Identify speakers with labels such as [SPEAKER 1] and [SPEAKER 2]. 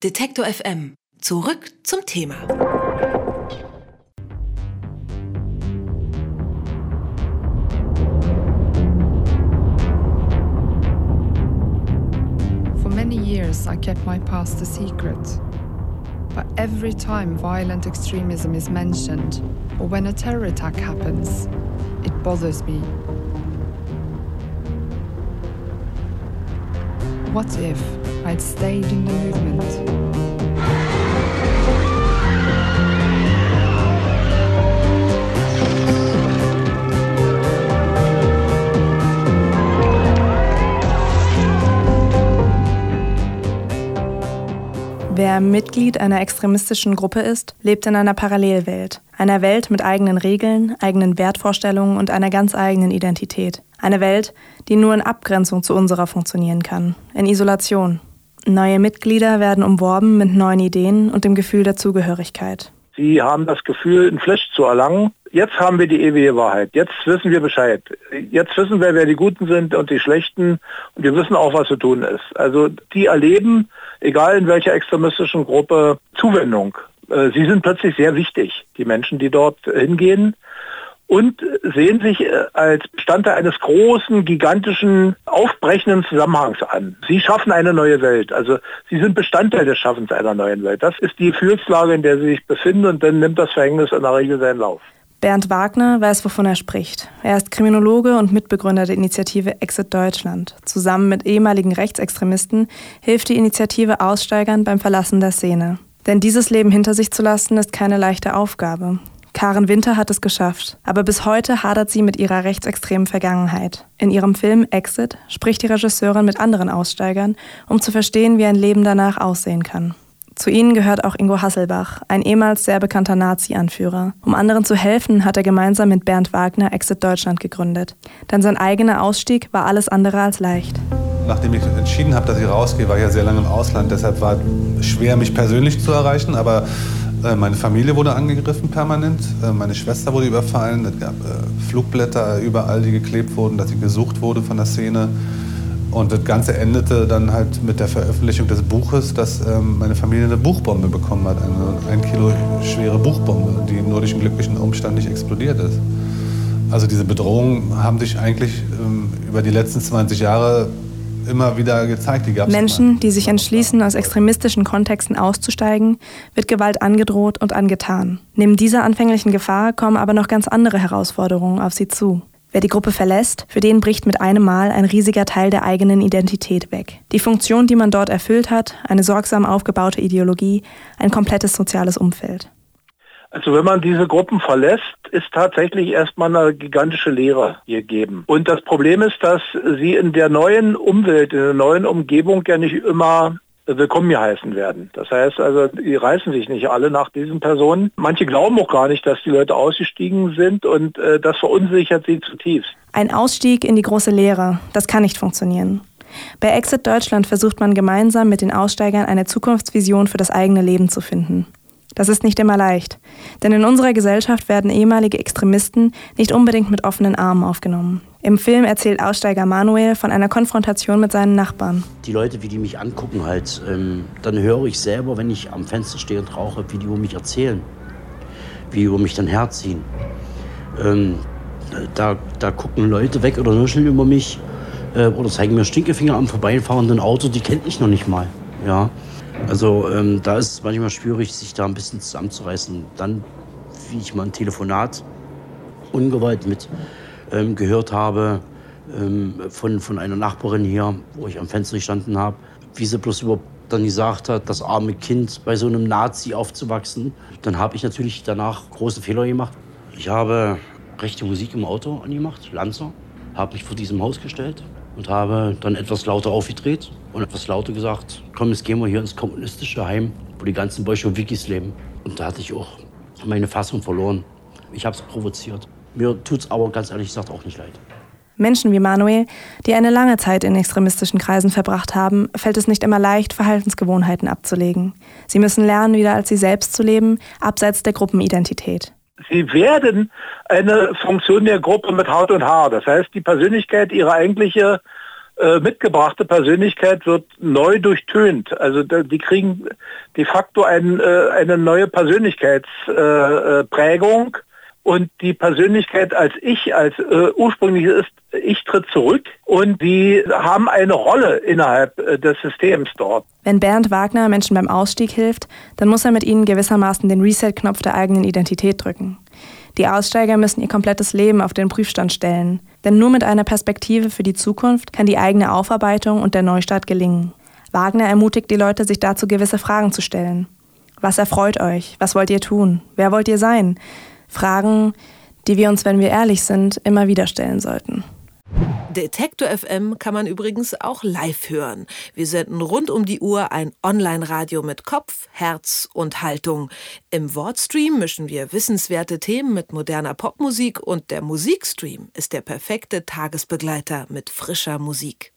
[SPEAKER 1] Detektor FM. Zurück zum Thema.
[SPEAKER 2] For many years, I kept my past a secret. But every time violent extremism is mentioned, or when a terror attack happens, it bothers me. What if I'd stayed in the movement?
[SPEAKER 3] Wer Mitglied einer extremistischen Gruppe ist, lebt in einer Parallelwelt. Einer Welt mit eigenen Regeln, eigenen Wertvorstellungen und einer ganz eigenen Identität. Eine Welt, die nur in Abgrenzung zu unserer funktionieren kann, in Isolation. Neue Mitglieder werden umworben mit neuen Ideen und dem Gefühl der Zugehörigkeit.
[SPEAKER 4] Sie haben das Gefühl, ein Flash zu erlangen. Jetzt haben wir die ewige Wahrheit. Jetzt wissen wir Bescheid. Jetzt wissen wir, wer die Guten sind und die Schlechten. Und wir wissen auch, was zu tun ist. Also die erleben, egal in welcher extremistischen Gruppe, Zuwendung. Äh, Sie sind plötzlich sehr wichtig, die Menschen, die dort hingehen und sehen sich äh, als Bestandteil eines großen, gigantischen, aufbrechenden Zusammenhangs an. Sie schaffen eine neue Welt. Also sie sind Bestandteil des Schaffens einer neuen Welt. Das ist die Gefühlslage, in der sie sich befinden und dann nimmt das Verhängnis in der Regel seinen Lauf.
[SPEAKER 3] Bernd Wagner weiß, wovon er spricht. Er ist Kriminologe und Mitbegründer der Initiative Exit Deutschland. Zusammen mit ehemaligen Rechtsextremisten hilft die Initiative Aussteigern beim Verlassen der Szene. Denn dieses Leben hinter sich zu lassen, ist keine leichte Aufgabe. Karen Winter hat es geschafft, aber bis heute hadert sie mit ihrer rechtsextremen Vergangenheit. In ihrem Film Exit spricht die Regisseurin mit anderen Aussteigern, um zu verstehen, wie ein Leben danach aussehen kann. Zu ihnen gehört auch Ingo Hasselbach, ein ehemals sehr bekannter Nazi-Anführer. Um anderen zu helfen, hat er gemeinsam mit Bernd Wagner Exit Deutschland gegründet. Denn sein eigener Ausstieg war alles andere als leicht.
[SPEAKER 5] Nachdem ich entschieden habe, dass ich rausgehe, war ich ja sehr lange im Ausland. Deshalb war es schwer, mich persönlich zu erreichen. Aber meine Familie wurde angegriffen permanent. Äh, meine Schwester wurde überfallen. Es gab äh, Flugblätter überall, die geklebt wurden, dass sie gesucht wurde von der Szene. Und das Ganze endete dann halt mit der Veröffentlichung des Buches, dass ähm, meine Familie eine Buchbombe bekommen hat. Eine ein Kilo schwere Buchbombe, die nur durch einen glücklichen Umstand nicht explodiert ist. Also diese Bedrohungen haben sich eigentlich ähm, über die letzten 20 Jahre immer wieder gezeigt. Die
[SPEAKER 3] Menschen, die sich entschließen, aus extremistischen Kontexten auszusteigen, wird Gewalt angedroht und angetan. Neben dieser anfänglichen Gefahr kommen aber noch ganz andere Herausforderungen auf sie zu. Wer die Gruppe verlässt, für den bricht mit einem Mal ein riesiger Teil der eigenen Identität weg. Die Funktion, die man dort erfüllt hat, eine sorgsam aufgebaute Ideologie, ein komplettes soziales Umfeld.
[SPEAKER 4] Also wenn man diese Gruppen verlässt, ist tatsächlich erstmal eine gigantische Leere gegeben. Und das Problem ist, dass sie in der neuen Umwelt, in der neuen Umgebung ja nicht immer willkommen geheißen werden. Das heißt also, die reißen sich nicht alle nach diesen Personen. Manche glauben auch gar nicht, dass die Leute ausgestiegen sind und äh, das verunsichert sie zutiefst.
[SPEAKER 3] Ein Ausstieg in die große Leere, das kann nicht funktionieren. Bei Exit Deutschland versucht man gemeinsam mit den Aussteigern eine Zukunftsvision für das eigene Leben zu finden. Das ist nicht immer leicht, denn in unserer Gesellschaft werden ehemalige Extremisten nicht unbedingt mit offenen Armen aufgenommen. Im Film erzählt Aussteiger Manuel von einer Konfrontation mit seinen Nachbarn.
[SPEAKER 6] Die Leute, wie die mich angucken halt, ähm, dann höre ich selber, wenn ich am Fenster stehe und rauche, wie die über mich erzählen, wie über mich dann herziehen. Ähm, da, da gucken Leute weg oder nuscheln über mich äh, oder zeigen mir Stinkefinger am vorbeifahrenden Auto, die kennt ich noch nicht mal. Ja. Also ähm, da ist es manchmal schwierig, sich da ein bisschen zusammenzureißen. Dann, wie ich mal ein Telefonat ungewollt mit ähm, gehört habe ähm, von, von einer Nachbarin hier, wo ich am Fenster gestanden habe, wie sie bloß überhaupt dann gesagt hat, das arme Kind bei so einem Nazi aufzuwachsen, dann habe ich natürlich danach große Fehler gemacht. Ich habe rechte Musik im Auto angemacht, Lanzer, habe mich vor diesem Haus gestellt und habe dann etwas lauter aufgedreht und etwas lauter gesagt, komm, jetzt gehen wir hier ins kommunistische Heim, wo die ganzen Bolschewikis leben. Und da hatte ich auch meine Fassung verloren. Ich habe es provoziert. Mir tut es aber ganz ehrlich gesagt auch nicht leid.
[SPEAKER 3] Menschen wie Manuel, die eine lange Zeit in extremistischen Kreisen verbracht haben, fällt es nicht immer leicht, Verhaltensgewohnheiten abzulegen. Sie müssen lernen, wieder als sie selbst zu leben, abseits der Gruppenidentität.
[SPEAKER 4] Sie werden eine Funktion der Gruppe mit Haut und Haar. Das heißt, die Persönlichkeit, ihre eigentliche äh, mitgebrachte Persönlichkeit wird neu durchtönt. Also die kriegen de facto ein, äh, eine neue Persönlichkeitsprägung. Und die Persönlichkeit als Ich, als äh, ursprüngliches Ich tritt zurück und die haben eine Rolle innerhalb äh, des Systems dort.
[SPEAKER 3] Wenn Bernd Wagner Menschen beim Ausstieg hilft, dann muss er mit ihnen gewissermaßen den Reset-Knopf der eigenen Identität drücken. Die Aussteiger müssen ihr komplettes Leben auf den Prüfstand stellen, denn nur mit einer Perspektive für die Zukunft kann die eigene Aufarbeitung und der Neustart gelingen. Wagner ermutigt die Leute, sich dazu gewisse Fragen zu stellen. Was erfreut euch? Was wollt ihr tun? Wer wollt ihr sein? Fragen, die wir uns, wenn wir ehrlich sind, immer wieder stellen sollten.
[SPEAKER 1] Detektor FM kann man übrigens auch live hören. Wir senden rund um die Uhr ein Online-Radio mit Kopf, Herz und Haltung. Im Wortstream mischen wir wissenswerte Themen mit moderner Popmusik und der Musikstream ist der perfekte Tagesbegleiter mit frischer Musik.